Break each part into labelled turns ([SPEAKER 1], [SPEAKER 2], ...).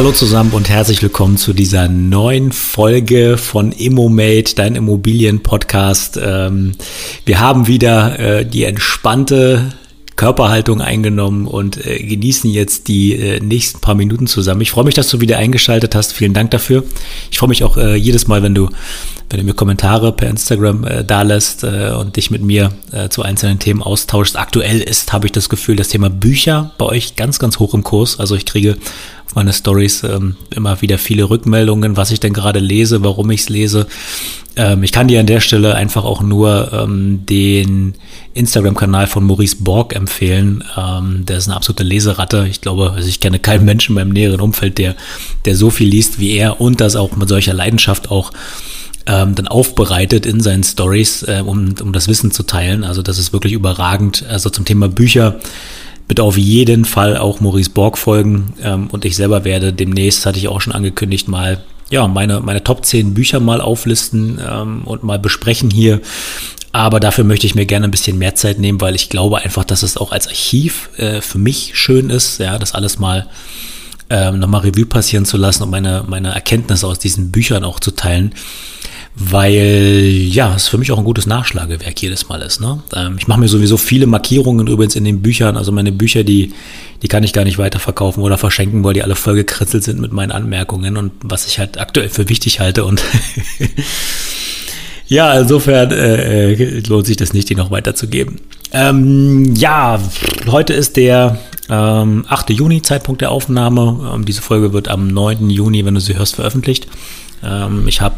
[SPEAKER 1] Hallo zusammen und herzlich willkommen zu dieser neuen Folge von ImmoMate, dein Immobilien-Podcast. Ähm, wir haben wieder äh, die entspannte Körperhaltung eingenommen und äh, genießen jetzt die äh, nächsten paar Minuten zusammen. Ich freue mich, dass du wieder eingeschaltet hast. Vielen Dank dafür. Ich freue mich auch jedes Mal, wenn du, wenn du mir Kommentare per Instagram da lässt und dich mit mir zu einzelnen Themen austauschst. Aktuell ist, habe ich das Gefühl, das Thema Bücher bei euch ganz, ganz hoch im Kurs. Also ich kriege meine Stories ähm, immer wieder viele Rückmeldungen, was ich denn gerade lese, warum ich es lese. Ähm, ich kann dir an der Stelle einfach auch nur ähm, den Instagram-Kanal von Maurice Borg empfehlen. Ähm, der ist eine absolute Leseratte. Ich glaube, also ich kenne keinen Menschen in meinem näheren Umfeld, der, der so viel liest wie er und das auch mit solcher Leidenschaft auch ähm, dann aufbereitet in seinen Stories, äh, um, um das Wissen zu teilen. Also das ist wirklich überragend. Also zum Thema Bücher bitte auf jeden Fall auch Maurice Borg folgen. Ähm, und ich selber werde demnächst, hatte ich auch schon angekündigt, mal ja, meine, meine Top 10 Bücher mal auflisten ähm, und mal besprechen hier. Aber dafür möchte ich mir gerne ein bisschen mehr Zeit nehmen, weil ich glaube einfach, dass es auch als Archiv äh, für mich schön ist, ja, das alles mal ähm, nochmal Revue passieren zu lassen und meine, meine Erkenntnisse aus diesen Büchern auch zu teilen weil ja, es für mich auch ein gutes Nachschlagewerk jedes Mal ist. Ne? Ähm, ich mache mir sowieso viele Markierungen übrigens in den Büchern, also meine Bücher, die, die kann ich gar nicht weiterverkaufen oder verschenken, weil die alle voll gekritzelt sind mit meinen Anmerkungen und was ich halt aktuell für wichtig halte und ja, insofern äh, äh, lohnt sich das nicht, die noch weiterzugeben. Ähm, ja, heute ist der ähm, 8. Juni, Zeitpunkt der Aufnahme. Ähm, diese Folge wird am 9. Juni, wenn du sie hörst, veröffentlicht. Ähm, ich habe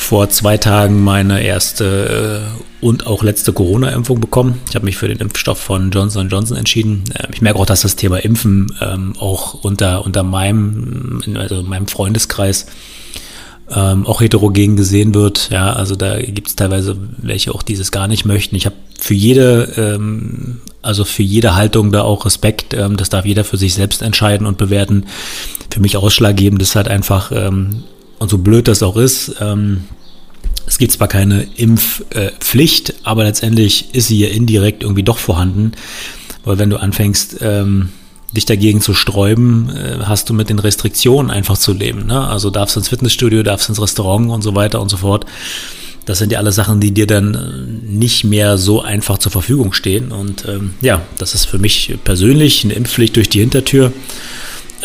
[SPEAKER 1] vor zwei Tagen meine erste äh, und auch letzte Corona-Impfung bekommen. Ich habe mich für den Impfstoff von Johnson Johnson entschieden. Ähm, ich merke auch, dass das Thema Impfen ähm, auch unter, unter meinem, also meinem Freundeskreis ähm, auch heterogen gesehen wird. Ja, also da gibt es teilweise welche auch, die es gar nicht möchten. Ich habe für jede, also für jede Haltung da auch Respekt. Das darf jeder für sich selbst entscheiden und bewerten. Für mich ausschlaggebend ist halt einfach, und so blöd das auch ist, ähm, es gibt zwar keine Impfpflicht, aber letztendlich ist sie ja indirekt irgendwie doch vorhanden, weil wenn du anfängst, ähm, dich dagegen zu sträuben, äh, hast du mit den Restriktionen einfach zu leben. Ne? Also darfst du ins Fitnessstudio, darfst ins Restaurant und so weiter und so fort. Das sind ja alle Sachen, die dir dann äh, nicht mehr so einfach zur Verfügung stehen. Und ähm, ja, das ist für mich persönlich eine Impfpflicht durch die Hintertür.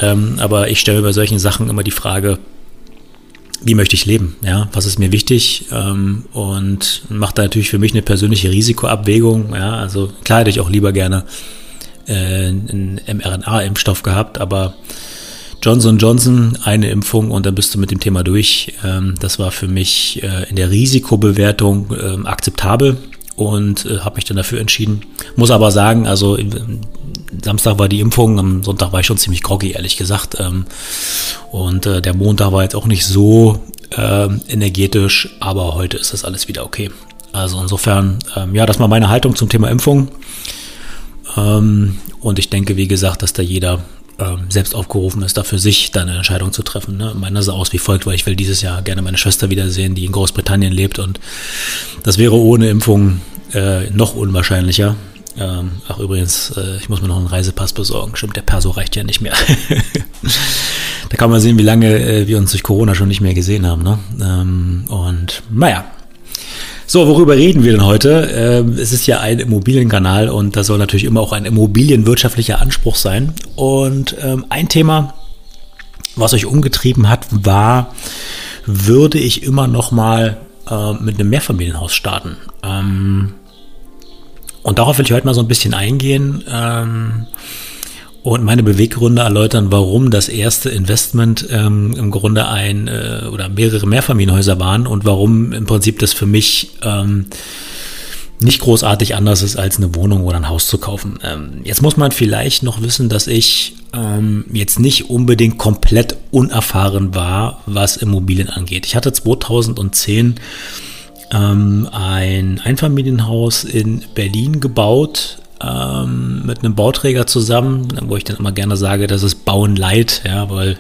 [SPEAKER 1] Ähm, aber ich stelle mir bei solchen Sachen immer die Frage, wie möchte ich leben, ja, was ist mir wichtig ähm, und mache da natürlich für mich eine persönliche Risikoabwägung, ja, also klar hätte ich auch lieber gerne äh, einen mRNA-Impfstoff gehabt, aber Johnson Johnson, eine Impfung und dann bist du mit dem Thema durch. Ähm, das war für mich äh, in der Risikobewertung äh, akzeptabel und äh, habe mich dann dafür entschieden. Muss aber sagen, also Samstag war die Impfung, am Sonntag war ich schon ziemlich groggy, ehrlich gesagt. Ähm, und äh, der Montag war jetzt auch nicht so äh, energetisch, aber heute ist das alles wieder okay. Also insofern, ähm, ja, das war meine Haltung zum Thema Impfung. Ähm, und ich denke, wie gesagt, dass da jeder ähm, selbst aufgerufen ist, da für sich dann eine Entscheidung zu treffen. Ne? Meiner sah aus wie folgt, weil ich will dieses Jahr gerne meine Schwester wiedersehen, die in Großbritannien lebt und das wäre ohne Impfung äh, noch unwahrscheinlicher. Ähm, ach übrigens, äh, ich muss mir noch einen Reisepass besorgen. Stimmt, der Perso reicht ja nicht mehr. da kann man sehen, wie lange äh, wir uns durch Corona schon nicht mehr gesehen haben. Ne? Ähm, und naja, so, worüber reden wir denn heute? Ähm, es ist ja ein Immobilienkanal und das soll natürlich immer auch ein immobilienwirtschaftlicher Anspruch sein. Und ähm, ein Thema, was euch umgetrieben hat, war, würde ich immer noch mal äh, mit einem Mehrfamilienhaus starten? Ähm, und darauf will ich heute mal so ein bisschen eingehen. Und meine Beweggründe erläutern, warum das erste Investment ähm, im Grunde ein äh, oder mehrere Mehrfamilienhäuser waren und warum im Prinzip das für mich ähm, nicht großartig anders ist, als eine Wohnung oder ein Haus zu kaufen. Ähm, jetzt muss man vielleicht noch wissen, dass ich ähm, jetzt nicht unbedingt komplett unerfahren war, was Immobilien angeht. Ich hatte 2010 ähm, ein Einfamilienhaus in Berlin gebaut ähm, mit einem Bauträger zusammen, wo ich dann immer gerne sage, das ist Bauen Light, ja, weil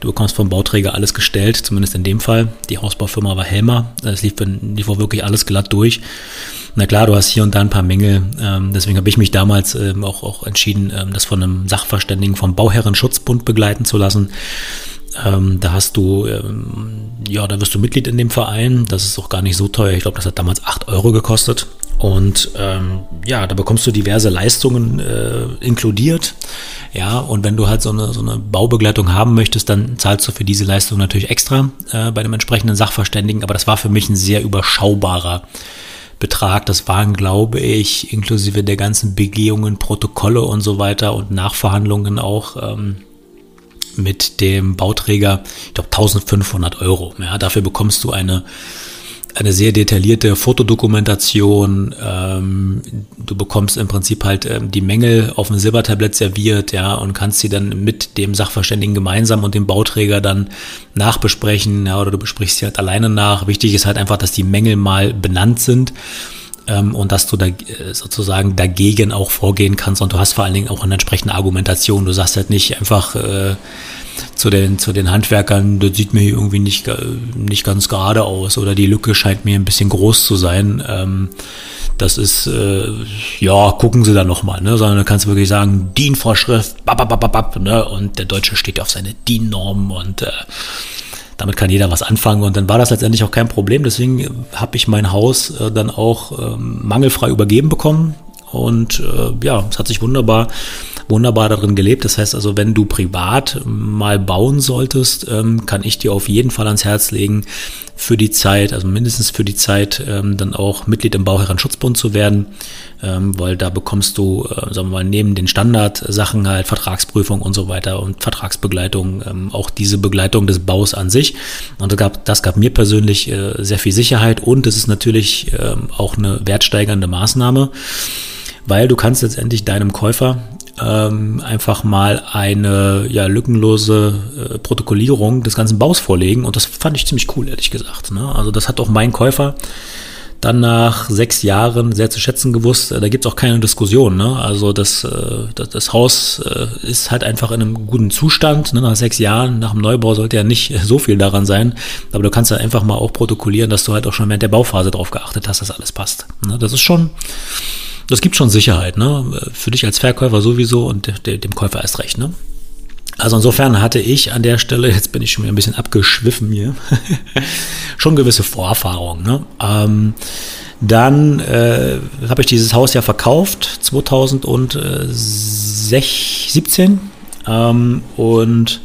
[SPEAKER 1] du bekommst vom Bauträger alles gestellt, zumindest in dem Fall. Die Hausbaufirma war Helmer, es lief, lief auch wirklich alles glatt durch. Na klar, du hast hier und da ein paar Mängel. Ähm, deswegen habe ich mich damals ähm, auch, auch entschieden, ähm, das von einem Sachverständigen vom Bauherrenschutzbund begleiten zu lassen. Ähm, da hast du, ähm, ja, da wirst du Mitglied in dem Verein. Das ist auch gar nicht so teuer. Ich glaube, das hat damals 8 Euro gekostet. Und ähm, ja, da bekommst du diverse Leistungen äh, inkludiert. Ja, und wenn du halt so eine, so eine Baubegleitung haben möchtest, dann zahlst du für diese Leistung natürlich extra äh, bei dem entsprechenden Sachverständigen. Aber das war für mich ein sehr überschaubarer Betrag. Das waren, glaube ich, inklusive der ganzen Begehungen, Protokolle und so weiter und Nachverhandlungen auch. Ähm, mit dem Bauträger, ich glaube 1500 Euro. Ja, dafür bekommst du eine eine sehr detaillierte Fotodokumentation. Ähm, du bekommst im Prinzip halt ähm, die Mängel auf dem Silbertablett serviert, ja, und kannst sie dann mit dem Sachverständigen gemeinsam und dem Bauträger dann nachbesprechen, ja, oder du besprichst sie halt alleine nach. Wichtig ist halt einfach, dass die Mängel mal benannt sind ähm, und dass du da äh, sozusagen dagegen auch vorgehen kannst und du hast vor allen Dingen auch eine entsprechende Argumentation. Du sagst halt nicht einfach äh, zu den, zu den Handwerkern, das sieht mir irgendwie nicht, nicht ganz gerade aus oder die Lücke scheint mir ein bisschen groß zu sein. Ähm, das ist, äh, ja, gucken Sie da nochmal, ne? sondern du kannst wirklich sagen, DIN-Vorschrift, ne? und der Deutsche steht auf seine DIN-Normen und äh, damit kann jeder was anfangen und dann war das letztendlich auch kein Problem. Deswegen habe ich mein Haus äh, dann auch ähm, mangelfrei übergeben bekommen und äh, ja, es hat sich wunderbar wunderbar darin gelebt. Das heißt also, wenn du privat mal bauen solltest, ähm, kann ich dir auf jeden Fall ans Herz legen, für die Zeit, also mindestens für die Zeit, ähm, dann auch Mitglied im Bauherrenschutzbund zu werden, ähm, weil da bekommst du, äh, sagen wir mal, neben den Standardsachen halt Vertragsprüfung und so weiter und Vertragsbegleitung, auch diese Begleitung des Baus an sich. Und das gab, das gab mir persönlich äh, sehr viel Sicherheit und es ist natürlich auch eine wertsteigernde Maßnahme, weil du kannst letztendlich deinem Käufer ähm, einfach mal eine ja, lückenlose äh, Protokollierung des ganzen Baus vorlegen. Und das fand ich ziemlich cool, ehrlich gesagt. Ne? Also das hat auch mein Käufer dann nach sechs Jahren sehr zu schätzen gewusst. Da gibt's auch keine Diskussion. Ne? Also das, äh, das, das Haus äh, ist halt einfach in einem guten Zustand. Ne? Nach sechs Jahren, nach dem Neubau sollte ja nicht so viel daran sein. Aber du kannst ja einfach mal auch protokollieren, dass du halt auch schon während der Bauphase darauf geachtet hast, dass alles passt. Ne? Das ist schon das gibt schon Sicherheit, ne? Für dich als Verkäufer sowieso und dem Käufer erst recht, ne? Also insofern hatte ich an der Stelle, jetzt bin ich schon wieder ein bisschen abgeschwiffen hier, schon gewisse Vorerfahrungen. Ne? Ähm, dann äh, habe ich dieses Haus ja verkauft, 2017. Ähm, und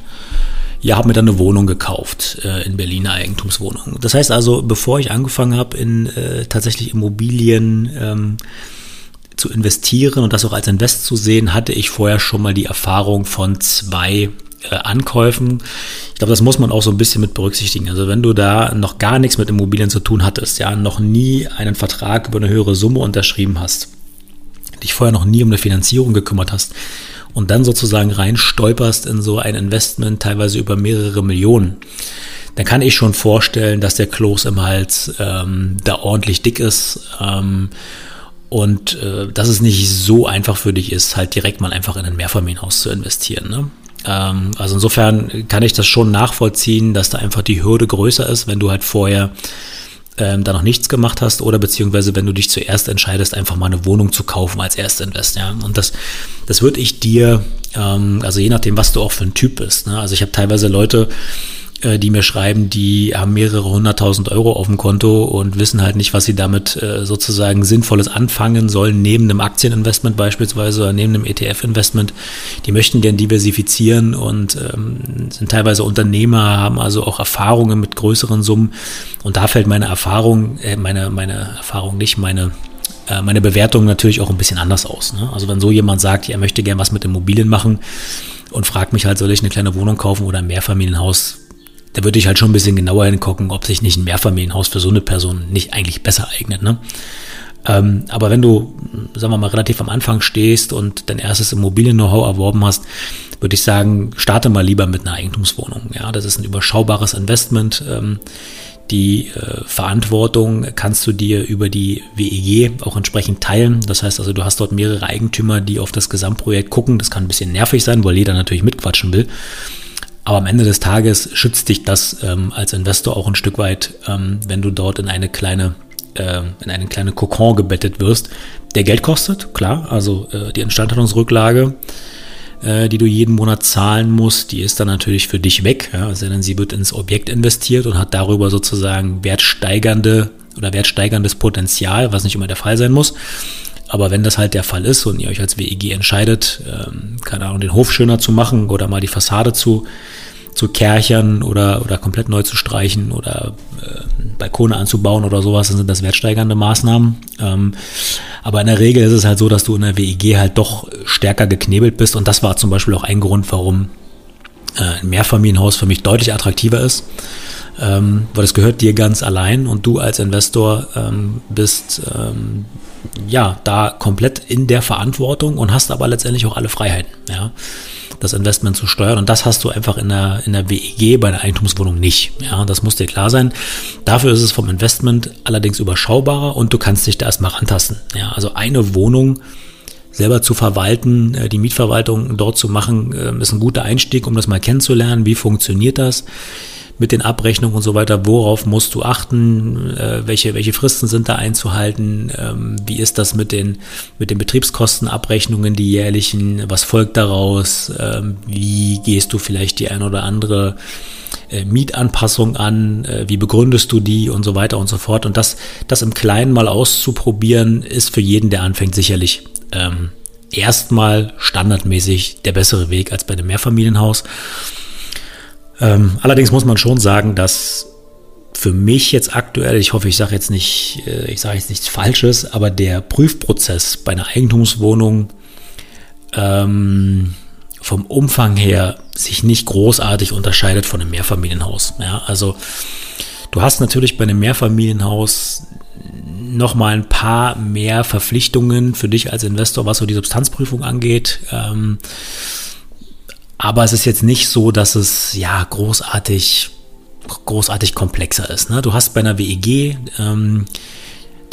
[SPEAKER 1] ja, habe mir dann eine Wohnung gekauft äh, in Berlin, eine Eigentumswohnung. Das heißt also, bevor ich angefangen habe, in äh, tatsächlich Immobilien ähm, zu investieren und das auch als Invest zu sehen, hatte ich vorher schon mal die Erfahrung von zwei äh, Ankäufen. Ich glaube, das muss man auch so ein bisschen mit berücksichtigen. Also wenn du da noch gar nichts mit Immobilien zu tun hattest, ja, noch nie einen Vertrag über eine höhere Summe unterschrieben hast, dich vorher noch nie um eine Finanzierung gekümmert hast und dann sozusagen reinstolperst in so ein Investment, teilweise über mehrere Millionen, dann kann ich schon vorstellen, dass der Kloß im Hals ähm, da ordentlich dick ist. Ähm, und äh, dass es nicht so einfach für dich ist, halt direkt mal einfach in ein Mehrfamilienhaus zu investieren. Ne? Ähm, also insofern kann ich das schon nachvollziehen, dass da einfach die Hürde größer ist, wenn du halt vorher ähm, da noch nichts gemacht hast oder beziehungsweise wenn du dich zuerst entscheidest, einfach mal eine Wohnung zu kaufen als Erstinvest. Ja? Und das, das würde ich dir, ähm, also je nachdem, was du auch für ein Typ bist. Ne? Also ich habe teilweise Leute, äh, die mir schreiben, die haben mehrere hunderttausend Euro auf dem Konto und wissen halt nicht, was sie damit äh, sozusagen Sinnvolles anfangen sollen, neben einem Aktieninvestment beispielsweise oder neben einem ETF-Investment. Die möchten gern diversifizieren und ähm, sind teilweise Unternehmer, haben also auch Erfahrungen mit größeren Summen. Und da fällt meine Erfahrung, äh, meine, meine Erfahrung nicht, meine äh, meine Bewertung natürlich auch ein bisschen anders aus. Ne? Also wenn so jemand sagt, er möchte gern was mit Immobilien machen und fragt mich halt, soll ich eine kleine Wohnung kaufen oder ein Mehrfamilienhaus, da würde ich halt schon ein bisschen genauer hingucken, ob sich nicht ein Mehrfamilienhaus für so eine Person nicht eigentlich besser eignet. Ne? Ähm, aber wenn du, sagen wir mal, relativ am Anfang stehst und dein erstes Immobilien-Know-how erworben hast, würde ich sagen, starte mal lieber mit einer Eigentumswohnung. Ja, das ist ein überschaubares Investment. Ähm, die äh, Verantwortung kannst du dir über die WEG auch entsprechend teilen. Das heißt also, du hast dort mehrere Eigentümer, die auf das Gesamtprojekt gucken. Das kann ein bisschen nervig sein, weil jeder natürlich mitquatschen will. Aber am Ende des Tages schützt dich das ähm, als Investor auch ein Stück weit, ähm, wenn du dort in eine kleine äh, in einen kleinen Kokon gebettet wirst, der Geld kostet, klar, also äh, die Instandhaltungsrücklage, äh, die du jeden Monat zahlen musst, die ist dann natürlich für dich weg, ja, also sie wird ins Objekt investiert und hat darüber sozusagen wertsteigernde oder wertsteigerndes Potenzial, was nicht immer der Fall sein muss. Aber wenn das halt der Fall ist und ihr euch als WEG entscheidet, ähm, keine Ahnung, den Hof schöner zu machen oder mal die Fassade zu, zu kerchern oder, oder komplett neu zu streichen oder äh, Balkone anzubauen oder sowas, dann sind das wertsteigernde Maßnahmen. Ähm, aber in der Regel ist es halt so, dass du in der WEG halt doch stärker geknebelt bist und das war zum Beispiel auch ein Grund, warum äh, ein Mehrfamilienhaus für mich deutlich attraktiver ist ähm, weil es gehört dir ganz allein und du als Investor ähm, bist ähm, ja da komplett in der Verantwortung und hast aber letztendlich auch alle Freiheiten, ja, das Investment zu steuern und das hast du einfach in der in der WEG bei der Eigentumswohnung nicht, ja, das muss dir klar sein. Dafür ist es vom Investment allerdings überschaubarer und du kannst dich da erstmal rantasten, ja, also eine Wohnung selber zu verwalten, äh, die Mietverwaltung dort zu machen, ähm, ist ein guter Einstieg, um das mal kennenzulernen. Wie funktioniert das? Mit den Abrechnungen und so weiter, worauf musst du achten, äh, welche, welche Fristen sind da einzuhalten, ähm, wie ist das mit den, mit den Betriebskostenabrechnungen, die jährlichen, was folgt daraus, ähm, wie gehst du vielleicht die ein oder andere äh, Mietanpassung an, äh, wie begründest du die und so weiter und so fort. Und das, das im Kleinen mal auszuprobieren, ist für jeden, der anfängt, sicherlich ähm, erstmal standardmäßig der bessere Weg als bei einem Mehrfamilienhaus. Ähm, allerdings muss man schon sagen, dass für mich jetzt aktuell, ich hoffe, ich sage jetzt nicht, äh, ich sage jetzt nichts Falsches, aber der Prüfprozess bei einer Eigentumswohnung ähm, vom Umfang her sich nicht großartig unterscheidet von einem Mehrfamilienhaus. Ja, also du hast natürlich bei einem Mehrfamilienhaus noch mal ein paar mehr Verpflichtungen für dich als Investor, was so die Substanzprüfung angeht. Ähm, aber es ist jetzt nicht so, dass es ja großartig, großartig komplexer ist. Ne? Du hast bei einer WEG ähm,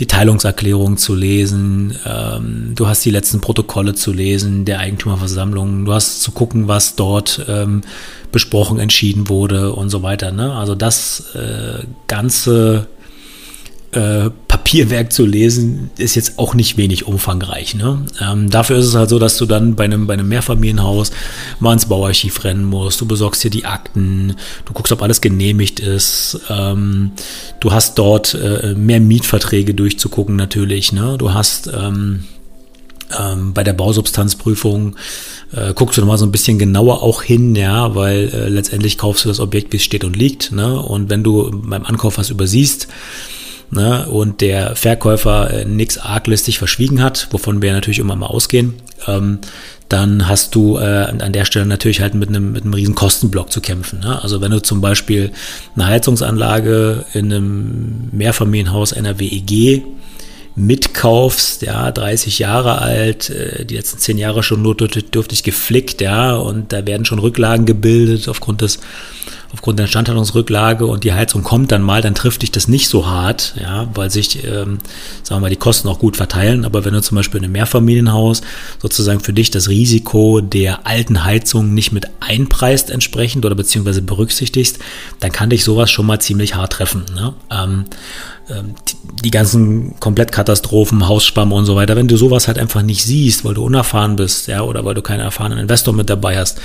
[SPEAKER 1] die Teilungserklärung zu lesen, ähm, du hast die letzten Protokolle zu lesen der Eigentümerversammlung, du hast zu gucken, was dort ähm, besprochen, entschieden wurde und so weiter. Ne? Also das äh, ganze äh, Papierwerk zu lesen, ist jetzt auch nicht wenig umfangreich. Ne? Ähm, dafür ist es halt so, dass du dann bei einem, bei einem Mehrfamilienhaus mal ins Bauarchiv rennen musst. Du besorgst dir die Akten, du guckst, ob alles genehmigt ist. Ähm, du hast dort äh, mehr Mietverträge durchzugucken natürlich. Ne? Du hast ähm, ähm, bei der Bausubstanzprüfung äh, guckst du nochmal so ein bisschen genauer auch hin, ja, weil äh, letztendlich kaufst du das Objekt, wie es steht und liegt. Ne? Und wenn du beim Ankauf was übersiehst, ne, und der Verkäufer äh, nichts arglistig verschwiegen hat, wovon wir natürlich immer mal ausgehen, ähm, dann hast du äh, an der Stelle natürlich halt mit einem, mit einem riesen Kostenblock zu kämpfen. Ne? Also wenn du zum Beispiel eine Heizungsanlage in einem Mehrfamilienhaus einer WEG mitkaufst, ja, 30 Jahre alt, äh, die letzten 10 Jahre schon notdürftig geflickt, ja, und da werden schon Rücklagen gebildet aufgrund des aufgrund der Instandhaltungsrücklage und die Heizung kommt dann mal, dann trifft dich das nicht so hart, ja, weil sich, ähm, sagen wir mal, die Kosten auch gut verteilen. Aber wenn du zum Beispiel in einem Mehrfamilienhaus sozusagen für dich das Risiko der alten Heizung nicht mit einpreist entsprechend oder beziehungsweise berücksichtigst, dann kann dich sowas schon mal ziemlich hart treffen. Ne? Ähm, ähm die ganzen Komplettkatastrophen, Hausspam und so weiter, wenn du sowas halt einfach nicht siehst, weil du unerfahren bist, ja, oder weil du keinen erfahrenen Investor mit dabei hast,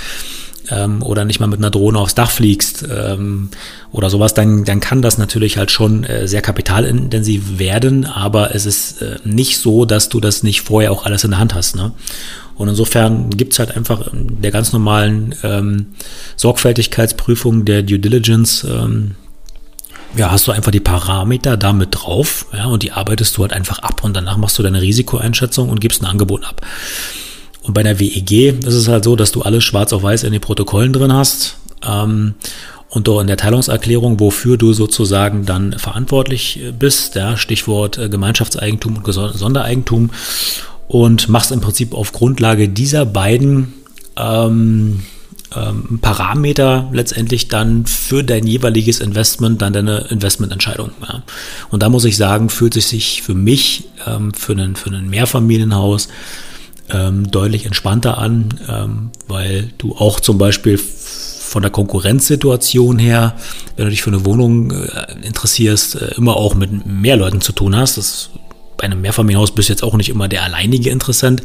[SPEAKER 1] ähm, oder nicht mal mit einer Drohne aufs Dach fliegst ähm, oder sowas, dann, dann kann das natürlich halt schon äh, sehr kapitalintensiv werden, aber es ist äh, nicht so, dass du das nicht vorher auch alles in der Hand hast. Ne? Und insofern gibt's halt einfach der ganz normalen ähm, Sorgfältigkeitsprüfung der Due Diligence, ähm, ja, hast du einfach die Parameter damit drauf, ja, und die arbeitest du halt einfach ab und danach machst du deine Risikoeinschätzung und gibst ein Angebot ab. Und bei der WEG ist es halt so, dass du alles schwarz auf weiß in den Protokollen drin hast. Ähm, und doch in der Teilungserklärung, wofür du sozusagen dann verantwortlich bist, ja, Stichwort äh, Gemeinschaftseigentum und Sondereigentum, und machst im Prinzip auf Grundlage dieser beiden ähm, ähm, Parameter letztendlich dann für dein jeweiliges Investment dann deine Investmententscheidung. Ja. Und da muss ich sagen, fühlt es sich für mich, ähm, für, einen, für ein Mehrfamilienhaus, ähm, deutlich entspannter an, ähm, weil du auch zum Beispiel von der Konkurrenzsituation her, wenn du dich für eine Wohnung äh, interessierst, äh, immer auch mit mehr Leuten zu tun hast. Das, bei einem Mehrfamilienhaus bist du jetzt auch nicht immer der alleinige Interessent.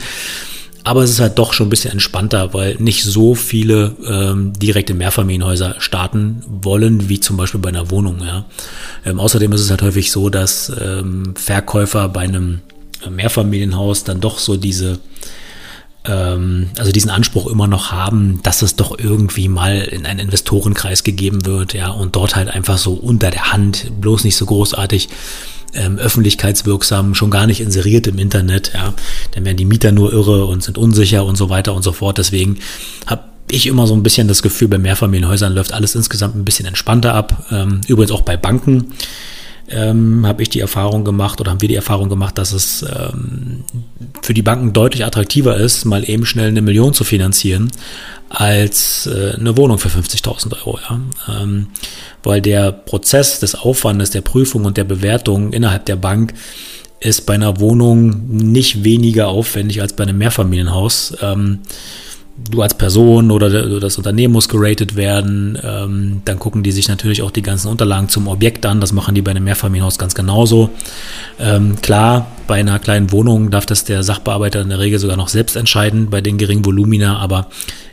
[SPEAKER 1] Aber es ist halt doch schon ein bisschen entspannter, weil nicht so viele ähm, direkte Mehrfamilienhäuser starten wollen, wie zum Beispiel bei einer Wohnung. Ja. Ähm, außerdem ist es halt häufig so, dass ähm, Verkäufer bei einem Mehrfamilienhaus dann doch so diese ähm, also diesen Anspruch immer noch haben, dass es doch irgendwie mal in einen Investorenkreis gegeben wird, ja, und dort halt einfach so unter der Hand, bloß nicht so großartig ähm, öffentlichkeitswirksam, schon gar nicht inseriert im Internet, ja. Dann werden die Mieter nur irre und sind unsicher und so weiter und so fort. Deswegen habe ich immer so ein bisschen das Gefühl, bei Mehrfamilienhäusern läuft alles insgesamt ein bisschen entspannter ab. Ähm, übrigens auch bei Banken ähm, habe ich die Erfahrung gemacht oder haben wir die Erfahrung gemacht, dass es ähm, für die Banken deutlich attraktiver ist, mal eben schnell eine Million zu finanzieren, als äh, eine Wohnung für 50.000 Euro. Ja? Ähm, weil der Prozess des Aufwandes, der Prüfung und der Bewertung innerhalb der Bank ist bei einer Wohnung nicht weniger aufwendig als bei einem Mehrfamilienhaus. Ähm, du als Person oder das Unternehmen muss geratet werden. Ähm, dann gucken die sich natürlich auch die ganzen Unterlagen zum Objekt an. Das machen die bei einem Mehrfamilienhaus ganz genauso. Ähm, klar, bei einer kleinen Wohnung darf das der Sachbearbeiter in der Regel sogar noch selbst entscheiden bei den geringen Volumina, aber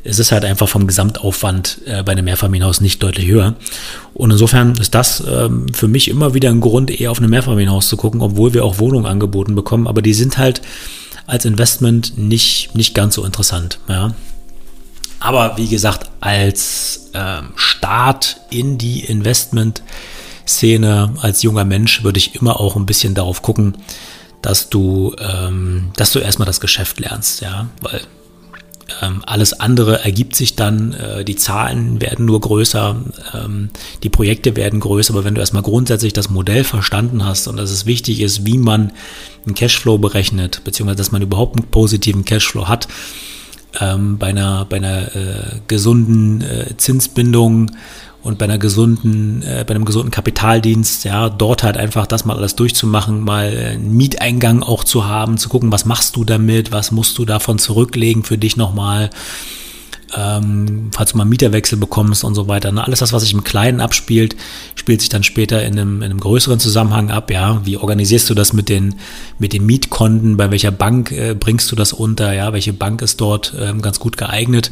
[SPEAKER 1] es ist halt einfach vom Gesamtaufwand äh, bei einem Mehrfamilienhaus nicht deutlich höher. Und insofern ist das ähm, für mich immer wieder ein Grund, eher auf ein Mehrfamilienhaus zu gucken, obwohl wir auch Wohnungen angeboten bekommen. Aber die sind halt als Investment nicht, nicht ganz so interessant. Ja. Aber wie gesagt, als ähm, Start in die Investment-Szene als junger Mensch würde ich immer auch ein bisschen darauf gucken, dass du, ähm, dass du erstmal das Geschäft lernst, ja, weil ähm, alles andere ergibt sich dann, äh, die Zahlen werden nur größer, ähm, die Projekte werden größer, aber wenn du erstmal grundsätzlich das Modell verstanden hast und dass es wichtig ist, wie man einen Cashflow berechnet, beziehungsweise dass man überhaupt einen positiven Cashflow hat, ähm, bei einer, bei einer äh, gesunden äh, Zinsbindung und bei einer gesunden, äh, bei einem gesunden Kapitaldienst, ja, dort halt einfach das mal alles durchzumachen, mal einen Mieteingang auch zu haben, zu gucken, was machst du damit, was musst du davon zurücklegen für dich nochmal, ähm, falls du mal einen Mieterwechsel bekommst und so weiter. Ne? Alles das, was sich im Kleinen abspielt, spielt sich dann später in einem, in einem größeren Zusammenhang ab. Ja, wie organisierst du das mit den mit den Mietkonten? Bei welcher Bank äh, bringst du das unter? Ja, welche Bank ist dort ähm, ganz gut geeignet?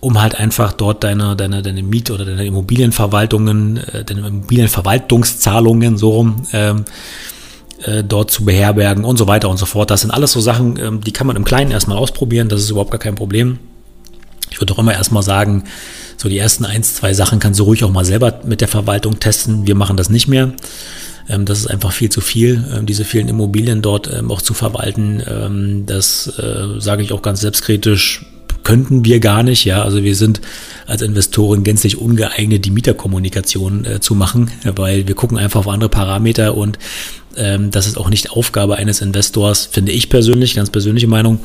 [SPEAKER 1] Um halt einfach dort deine, deine, deine Miet- oder deine Immobilienverwaltungen, äh, deine Immobilienverwaltungszahlungen so rum ähm, äh, dort zu beherbergen und so weiter und so fort. Das sind alles so Sachen, ähm, die kann man im Kleinen erstmal ausprobieren, das ist überhaupt gar kein Problem. Ich würde auch immer erstmal sagen, so die ersten eins, zwei Sachen kannst du ruhig auch mal selber mit der Verwaltung testen. Wir machen das nicht mehr. Ähm, das ist einfach viel zu viel, ähm, diese vielen Immobilien dort ähm, auch zu verwalten. Das äh, sage ich auch ganz selbstkritisch könnten wir gar nicht, ja. Also wir sind als Investoren gänzlich ungeeignet, die Mieterkommunikation äh, zu machen, weil wir gucken einfach auf andere Parameter und ähm, das ist auch nicht Aufgabe eines Investors, finde ich persönlich, ganz persönliche Meinung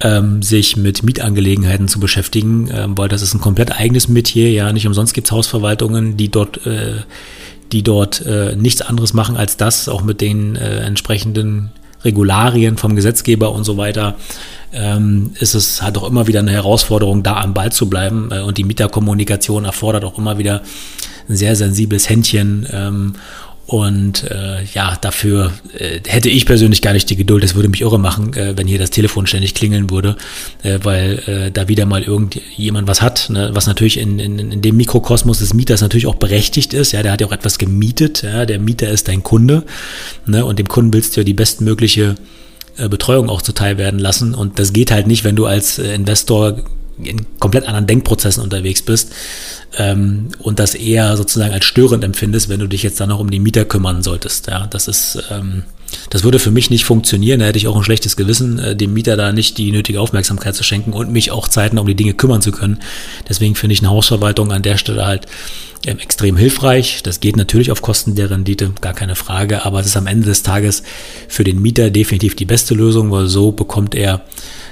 [SPEAKER 1] ähm, sich mit Mietangelegenheiten zu beschäftigen, ähm, weil das ist ein komplett eigenes Metier. Ja, nicht umsonst gibt es Hausverwaltungen, die dort, äh, die dort äh, nichts anderes machen als das, auch mit den äh, entsprechenden Regularien vom Gesetzgeber und so weiter. Ähm, ist es halt auch immer wieder eine Herausforderung, da am Ball zu bleiben. Äh, und die Mieterkommunikation erfordert auch immer wieder ein sehr sensibles Händchen. Ähm, und äh, ja, dafür äh, hätte ich persönlich gar nicht die Geduld. Es würde mich irre machen, äh, wenn hier das Telefon ständig klingeln würde, äh, weil äh, da wieder mal irgendjemand was hat, ne? was natürlich in, in, in dem Mikrokosmos des Mieters natürlich auch berechtigt ist. Ja, der hat ja auch etwas gemietet. Ja, der Mieter ist dein Kunde, ne? und dem Kunden willst du ja die bestmögliche Betreuung auch zuteil werden lassen. Und das geht halt nicht, wenn du als äh, Investor in komplett anderen Denkprozessen unterwegs bist ähm, und das eher sozusagen als störend empfindest, wenn du dich jetzt dann noch um die Mieter kümmern solltest. Ja, das ist, ähm, das würde für mich nicht funktionieren. Da hätte ich auch ein schlechtes Gewissen, äh, dem Mieter da nicht die nötige Aufmerksamkeit zu schenken und mich auch zeitnah um die Dinge kümmern zu können. Deswegen finde ich eine Hausverwaltung an der Stelle halt ähm, extrem hilfreich. Das geht natürlich auf Kosten der Rendite, gar keine Frage, aber es ist am Ende des Tages für den Mieter definitiv die beste Lösung, weil so bekommt er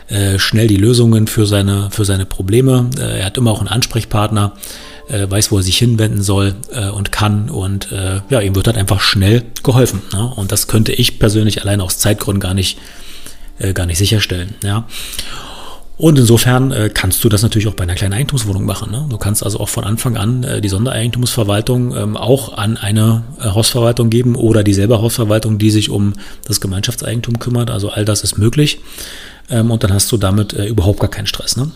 [SPEAKER 1] äh, schnell die Lösungen für seine, für seine Probleme. Äh, er hat immer auch einen Ansprechpartner, äh, weiß, wo er sich hinwenden soll äh, und kann und äh, ja, ihm wird halt einfach schnell geholfen. Ne? Und das könnte ich persönlich allein aus Zeitgründen gar nicht, äh, gar nicht sicherstellen. Ja. Und insofern äh, kannst du das natürlich auch bei einer kleinen Eigentumswohnung machen. Ne? Du kannst also auch von Anfang an äh, die Sondereigentumsverwaltung ähm, auch an eine äh, Hausverwaltung geben oder dieselbe Hausverwaltung, die sich um das Gemeinschaftseigentum kümmert. Also all das ist möglich. Ähm, und dann hast du damit äh, überhaupt gar keinen Stress. Ne?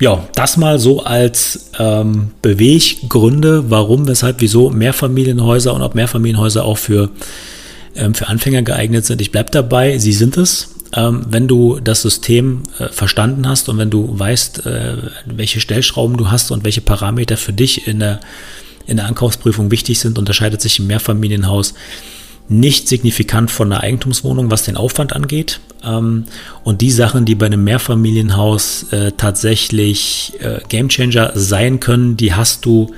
[SPEAKER 1] Ja, das mal so als ähm, Beweggründe, warum, weshalb, wieso Mehrfamilienhäuser und ob Mehrfamilienhäuser auch für, ähm, für Anfänger geeignet sind. Ich bleib dabei, sie sind es ähm, wenn du das System äh, verstanden hast und wenn du weißt, äh, welche Stellschrauben du hast und welche Parameter für dich in der, in der Ankaufsprüfung wichtig sind, unterscheidet sich im Mehrfamilienhaus nicht signifikant von einer Eigentumswohnung, was den Aufwand angeht. Ähm, und die Sachen, die bei einem Mehrfamilienhaus äh, tatsächlich äh, Gamechanger sein können, die hast du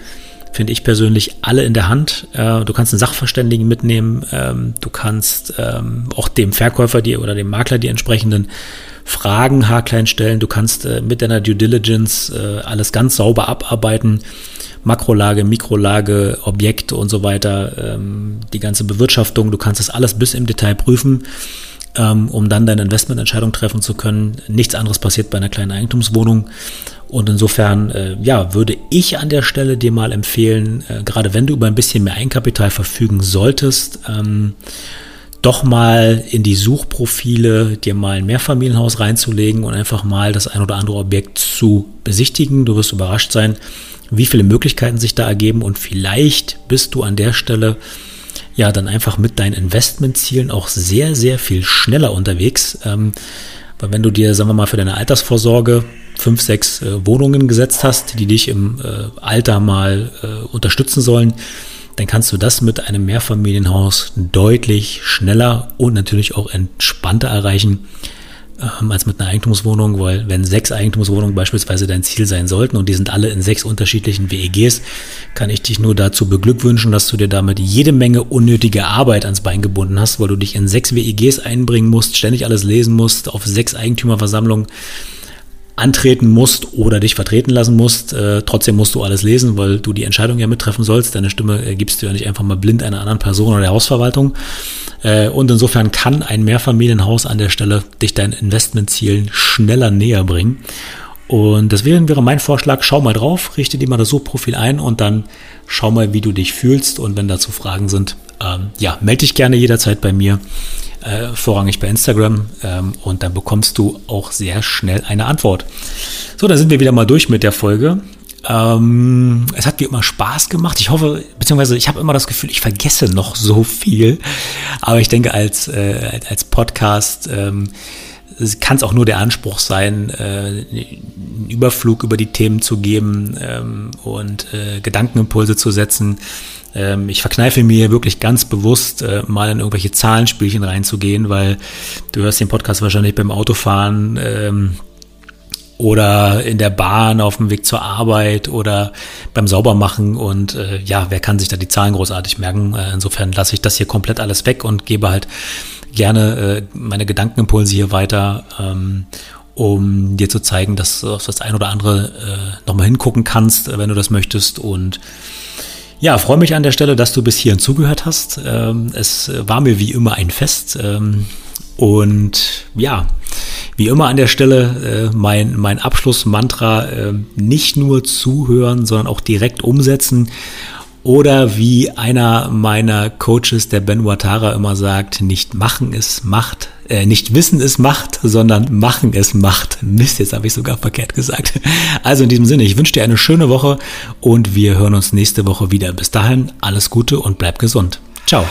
[SPEAKER 1] finde ich persönlich, alle in der Hand. Äh, du kannst einen Sachverständigen mitnehmen, ähm, du kannst ähm, auch dem Verkäufer die, oder dem Makler die entsprechenden Fragen haarklein stellen. Du kannst äh, mit deiner Due Diligence äh, alles ganz sauber abarbeiten. Makrolage, Mikrolage, Objekte und so weiter, ähm, die ganze Bewirtschaftung. Du kannst das alles bis im Detail prüfen um dann deine Investmententscheidung treffen zu können. Nichts anderes passiert bei einer kleinen Eigentumswohnung. Und insofern, äh, ja, würde ich an der Stelle dir mal empfehlen, äh, gerade wenn du über ein bisschen mehr Eigenkapital verfügen solltest, ähm, doch mal in die Suchprofile dir mal ein Mehrfamilienhaus reinzulegen und einfach mal das ein oder andere Objekt zu besichtigen. Du wirst überrascht sein, wie viele Möglichkeiten sich da ergeben und vielleicht bist du an der Stelle ja dann einfach mit deinen Investmentzielen auch sehr, sehr viel schneller unterwegs. Ähm, weil wenn du dir, sagen wir mal, für deine Altersvorsorge fünf, sechs äh, Wohnungen gesetzt hast, die dich im äh, Alter mal äh, unterstützen sollen, dann kannst du das mit einem Mehrfamilienhaus deutlich schneller und natürlich auch entspannter erreichen ähm, als mit einer Eigentumswohnung, weil wenn sechs Eigentumswohnungen beispielsweise dein Ziel sein sollten und die sind alle in sechs unterschiedlichen WEGs, kann ich dich nur dazu beglückwünschen, dass du dir damit jede Menge unnötige Arbeit ans Bein gebunden hast, weil du dich in sechs WEGs einbringen musst, ständig alles lesen musst, auf sechs Eigentümerversammlungen antreten musst oder dich vertreten lassen musst. Äh, trotzdem musst du alles lesen, weil du die Entscheidung ja mittreffen sollst. Deine Stimme äh, gibst du ja nicht einfach mal blind einer anderen Person oder der Hausverwaltung. Äh, und insofern kann ein Mehrfamilienhaus an der Stelle dich deinen Investmentzielen schneller näher bringen. Und deswegen wäre mein Vorschlag, schau mal drauf, richte dir mal das Suchprofil ein und dann schau mal, wie du dich fühlst. Und wenn dazu Fragen sind, ähm, ja, melde dich gerne jederzeit bei mir äh, vorrangig bei Instagram ähm, und dann bekommst du auch sehr schnell eine Antwort. So, da sind wir wieder mal durch mit der Folge. Ähm, es hat wie immer Spaß gemacht. Ich hoffe, beziehungsweise ich habe immer das Gefühl, ich vergesse noch so viel. Aber ich denke, als, äh, als Podcast ähm, kann es auch nur der Anspruch sein, äh, einen Überflug über die Themen zu geben ähm, und äh, Gedankenimpulse zu setzen. Ähm, ich verkneife mir wirklich ganz bewusst, äh, mal in irgendwelche Zahlenspielchen reinzugehen, weil du hörst den Podcast wahrscheinlich beim Autofahren ähm, oder in der Bahn auf dem Weg zur Arbeit oder beim Saubermachen und äh, ja, wer kann sich da die Zahlen großartig merken? Äh, insofern lasse ich das hier komplett alles weg und gebe halt gerne meine Gedankenimpulse hier weiter, ähm, um dir zu zeigen, dass du auf das ein oder andere nochmal hingucken kannst, wenn du das möchtest und ja, freue mich an der Stelle, dass du bis hierhin zugehört hast. Ähm, es war mir wie immer ein Fest. Ähm, und ja, wie immer an der Stelle äh, mein, mein Abschlussmantra, äh, nicht nur zuhören, sondern auch direkt umsetzen. Oder wie einer meiner Coaches, der Ben Watara, immer sagt, nicht machen ist Macht, äh, nicht wissen ist Macht, sondern machen ist Macht. Mist, jetzt habe ich sogar verkehrt gesagt. Also in diesem Sinne, ich wünsche dir eine schöne Woche und wir hören uns nächste Woche wieder. Bis dahin, alles Gute und bleib gesund. Ciao.